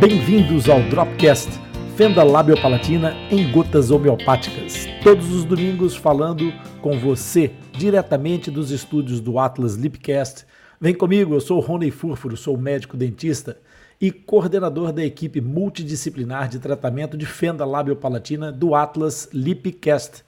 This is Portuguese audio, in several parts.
Bem-vindos ao Dropcast, fenda labiopalatina em gotas homeopáticas. Todos os domingos falando com você diretamente dos estúdios do Atlas Lipcast. Vem comigo, eu sou Rony Furfuro, sou médico dentista e coordenador da equipe multidisciplinar de tratamento de fenda labiopalatina do Atlas Lipcast.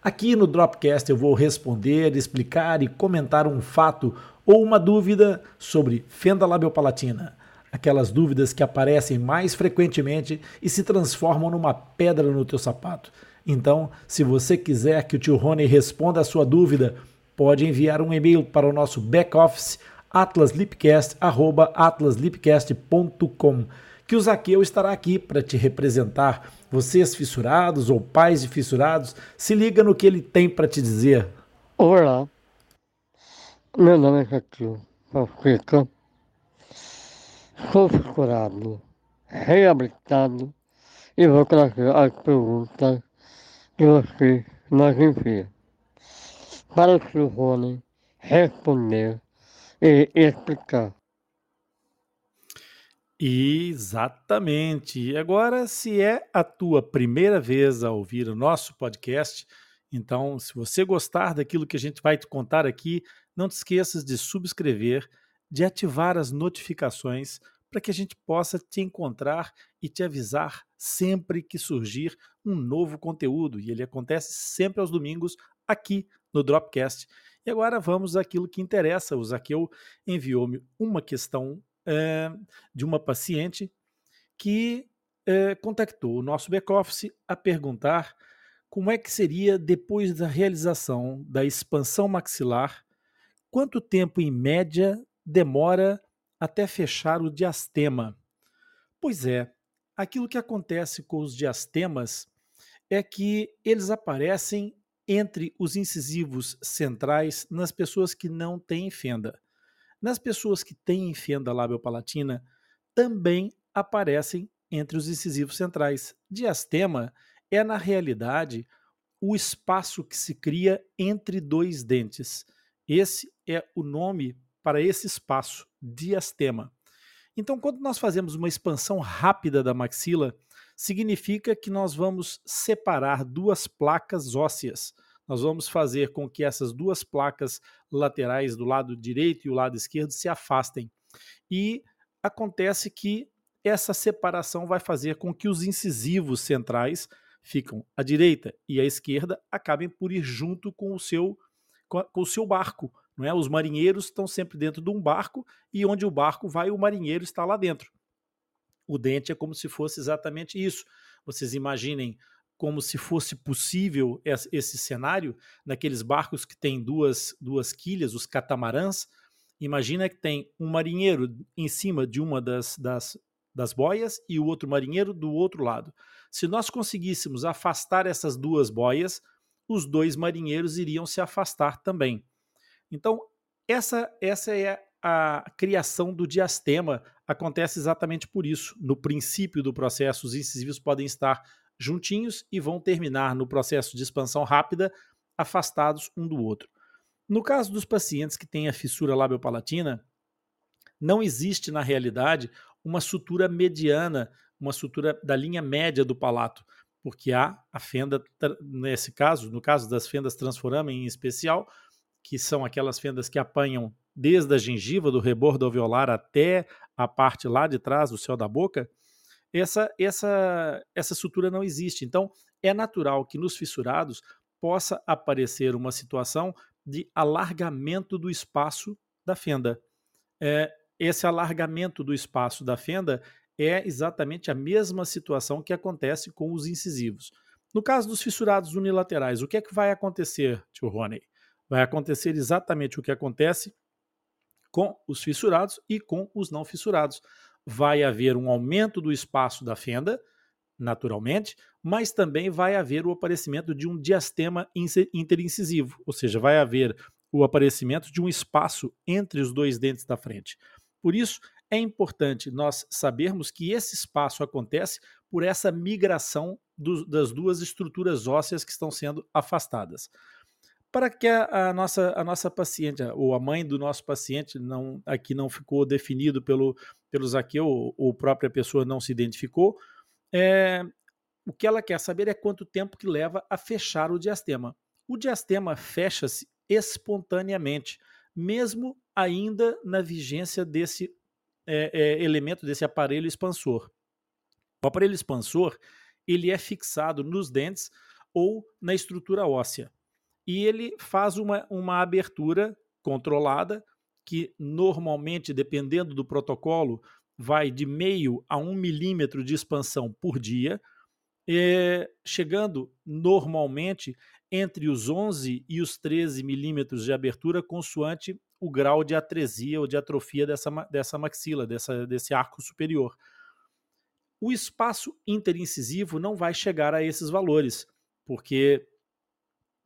Aqui no Dropcast eu vou responder, explicar e comentar um fato ou uma dúvida sobre fenda labiopalatina aquelas dúvidas que aparecem mais frequentemente e se transformam numa pedra no teu sapato. Então, se você quiser que o tio Rony responda a sua dúvida, pode enviar um e-mail para o nosso back-office atlaslipcast@atlaslipcast.com, que o Zaqueu estará aqui para te representar. Vocês fissurados ou pais de fissurados, se liga no que ele tem para te dizer. Olá, meu nome é Zaqueu Pacheco sou curado, reabilitado e vou trazer as perguntas que você nos envia para o Silvone responder e explicar. Exatamente. Agora, se é a tua primeira vez a ouvir o nosso podcast, então, se você gostar daquilo que a gente vai te contar aqui, não te esqueças de subscrever de ativar as notificações para que a gente possa te encontrar e te avisar sempre que surgir um novo conteúdo. E ele acontece sempre aos domingos aqui no Dropcast. E agora vamos àquilo que interessa. O Zaqueu enviou-me uma questão é, de uma paciente que é, contactou o nosso back-office a perguntar como é que seria depois da realização da expansão maxilar, quanto tempo em média demora até fechar o diastema. Pois é, aquilo que acontece com os diastemas é que eles aparecem entre os incisivos centrais nas pessoas que não têm fenda. Nas pessoas que têm fenda labiopalatina, também aparecem entre os incisivos centrais. Diastema é, na realidade, o espaço que se cria entre dois dentes. Esse é o nome para esse espaço, diastema. Então, quando nós fazemos uma expansão rápida da maxila, significa que nós vamos separar duas placas ósseas. Nós vamos fazer com que essas duas placas laterais do lado direito e o lado esquerdo se afastem. E acontece que essa separação vai fazer com que os incisivos centrais ficam à direita e à esquerda acabem por ir junto com o seu com, o seu barco, não é? Os marinheiros estão sempre dentro de um barco e onde o barco vai, o marinheiro está lá dentro. O dente é como se fosse exatamente isso. Vocês imaginem como se fosse possível esse cenário naqueles barcos que têm duas, duas quilhas, os catamarãs. Imagina que tem um marinheiro em cima de uma das, das, das boias e o outro marinheiro do outro lado. Se nós conseguíssemos afastar essas duas boias, os dois marinheiros iriam se afastar também. Então, essa, essa é a criação do diastema. Acontece exatamente por isso. No princípio do processo, os incisivos podem estar juntinhos e vão terminar no processo de expansão rápida, afastados um do outro. No caso dos pacientes que têm a fissura labiopalatina, não existe na realidade uma sutura mediana, uma sutura da linha média do palato, porque há a fenda, nesse caso, no caso das fendas transforamen em especial, que são aquelas fendas que apanham desde a gengiva, do rebordo alveolar até a parte lá de trás do céu da boca, essa, essa, essa sutura não existe. Então, é natural que nos fissurados possa aparecer uma situação de alargamento do espaço da fenda. É, esse alargamento do espaço da fenda é exatamente a mesma situação que acontece com os incisivos. No caso dos fissurados unilaterais, o que é que vai acontecer, tio Rony? Vai acontecer exatamente o que acontece com os fissurados e com os não fissurados. Vai haver um aumento do espaço da fenda, naturalmente, mas também vai haver o aparecimento de um diastema interincisivo, ou seja, vai haver o aparecimento de um espaço entre os dois dentes da frente. Por isso, é importante nós sabermos que esse espaço acontece por essa migração do, das duas estruturas ósseas que estão sendo afastadas. Para que a, a, nossa, a nossa paciente, ou a mãe do nosso paciente, não, aqui não ficou definido pelo, pelo Zaqueu, ou, a própria pessoa não se identificou, é, o que ela quer saber é quanto tempo que leva a fechar o diastema. O diastema fecha-se espontaneamente, mesmo ainda na vigência desse é, é, elemento, desse aparelho expansor. O aparelho expansor ele é fixado nos dentes ou na estrutura óssea. E ele faz uma, uma abertura controlada, que normalmente, dependendo do protocolo, vai de meio a um milímetro de expansão por dia, é, chegando normalmente entre os 11 e os 13 milímetros de abertura, consoante o grau de atresia ou de atrofia dessa, dessa maxila, dessa, desse arco superior. O espaço interincisivo não vai chegar a esses valores, porque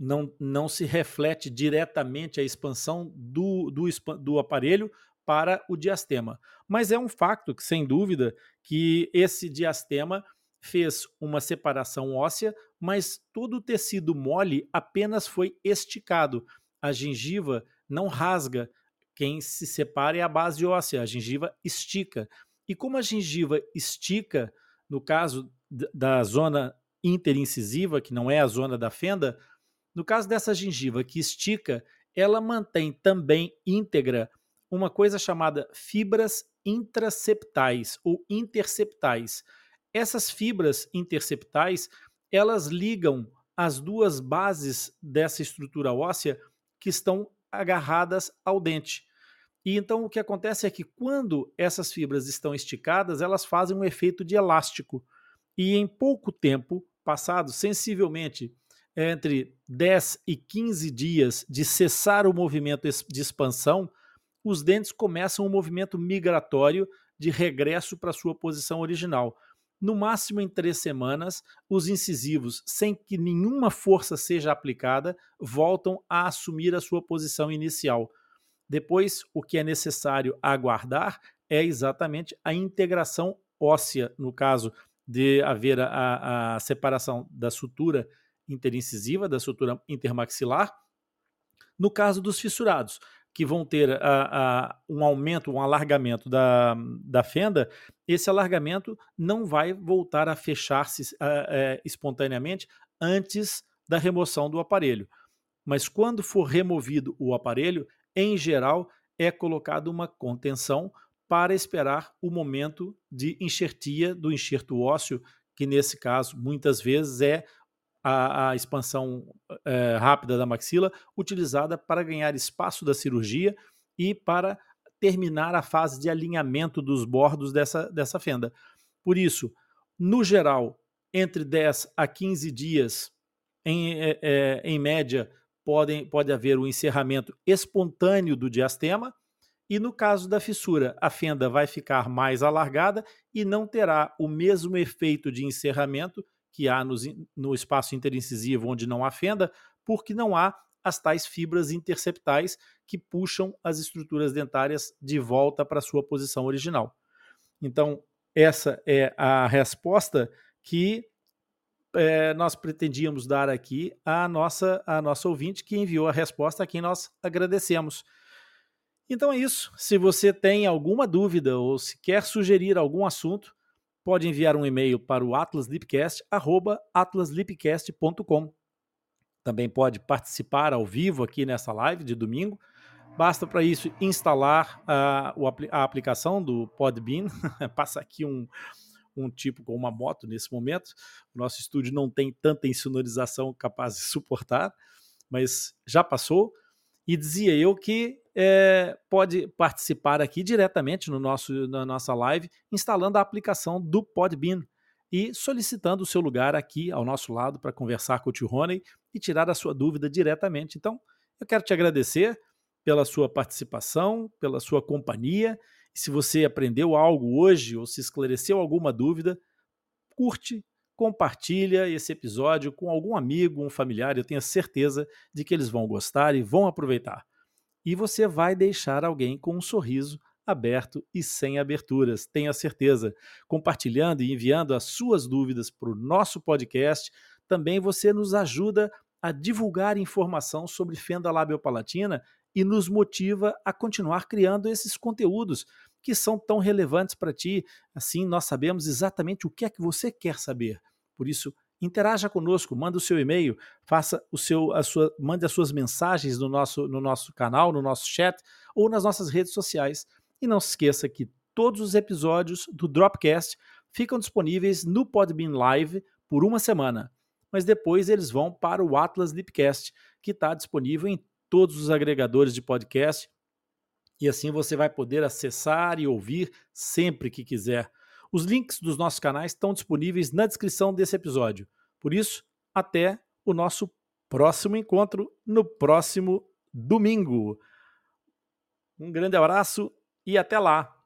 não, não se reflete diretamente a expansão do, do, do aparelho para o diastema. Mas é um facto que, sem dúvida, que esse diastema fez uma separação óssea, mas todo o tecido mole apenas foi esticado. A gengiva não rasga. Quem se separa é a base óssea, a gengiva estica. E como a gengiva estica, no caso da zona interincisiva, que não é a zona da fenda, no caso dessa gengiva que estica, ela mantém também íntegra uma coisa chamada fibras intraceptais ou interceptais. Essas fibras interceptais, elas ligam as duas bases dessa estrutura óssea que estão agarradas ao dente. E então o que acontece é que quando essas fibras estão esticadas, elas fazem um efeito de elástico. E em pouco tempo, passado sensivelmente entre 10 e 15 dias de cessar o movimento de expansão, os dentes começam um movimento migratório de regresso para sua posição original. No máximo em três semanas, os incisivos, sem que nenhuma força seja aplicada, voltam a assumir a sua posição inicial. Depois, o que é necessário aguardar é exatamente a integração óssea, no caso de haver a, a separação da sutura interincisiva, da sutura intermaxilar. No caso dos fissurados, que vão ter a, a, um aumento, um alargamento da, da fenda, esse alargamento não vai voltar a fechar-se é, espontaneamente antes da remoção do aparelho. Mas quando for removido o aparelho, em geral, é colocado uma contenção para esperar o momento de enxertia do enxerto ósseo, que nesse caso muitas vezes é a, a expansão é, rápida da maxila, utilizada para ganhar espaço da cirurgia e para terminar a fase de alinhamento dos bordos dessa, dessa fenda. Por isso, no geral, entre 10 a 15 dias, em, é, em média, podem, pode haver o um encerramento espontâneo do diastema, e no caso da fissura, a fenda vai ficar mais alargada e não terá o mesmo efeito de encerramento que há no, no espaço interincisivo onde não há fenda, porque não há as tais fibras interceptais que puxam as estruturas dentárias de volta para sua posição original. Então, essa é a resposta que é, nós pretendíamos dar aqui à nossa, à nossa ouvinte que enviou a resposta, a quem nós agradecemos. Então é isso. Se você tem alguma dúvida ou se quer sugerir algum assunto, pode enviar um e-mail para o atlaslipcast@atlaslipcast.com. Também pode participar ao vivo aqui nessa live de domingo. Basta para isso instalar a, a aplicação do Podbean. Passa aqui um, um tipo com uma moto nesse momento. O nosso estúdio não tem tanta insonorização capaz de suportar, mas já passou. E dizia eu que é, pode participar aqui diretamente no nosso, na nossa live, instalando a aplicação do Podbean e solicitando o seu lugar aqui ao nosso lado para conversar com o tio Rony e tirar a sua dúvida diretamente. Então, eu quero te agradecer pela sua participação, pela sua companhia. Se você aprendeu algo hoje ou se esclareceu alguma dúvida, curte, compartilha esse episódio com algum amigo, um familiar. Eu tenho certeza de que eles vão gostar e vão aproveitar e você vai deixar alguém com um sorriso aberto e sem aberturas, tenha certeza. Compartilhando e enviando as suas dúvidas para o nosso podcast, também você nos ajuda a divulgar informação sobre fenda labiopalatina e nos motiva a continuar criando esses conteúdos que são tão relevantes para ti. Assim, nós sabemos exatamente o que é que você quer saber. Por isso, interaja conosco, manda o seu e-mail, faça o seu, a sua, mande as suas mensagens no nosso, no nosso canal, no nosso chat ou nas nossas redes sociais. E não se esqueça que todos os episódios do Dropcast ficam disponíveis no Podbean Live por uma semana. Mas depois eles vão para o Atlas Lipcast, que está disponível em todos os agregadores de podcast. E assim você vai poder acessar e ouvir sempre que quiser. Os links dos nossos canais estão disponíveis na descrição desse episódio. Por isso, até o nosso próximo encontro no próximo domingo. Um grande abraço e até lá!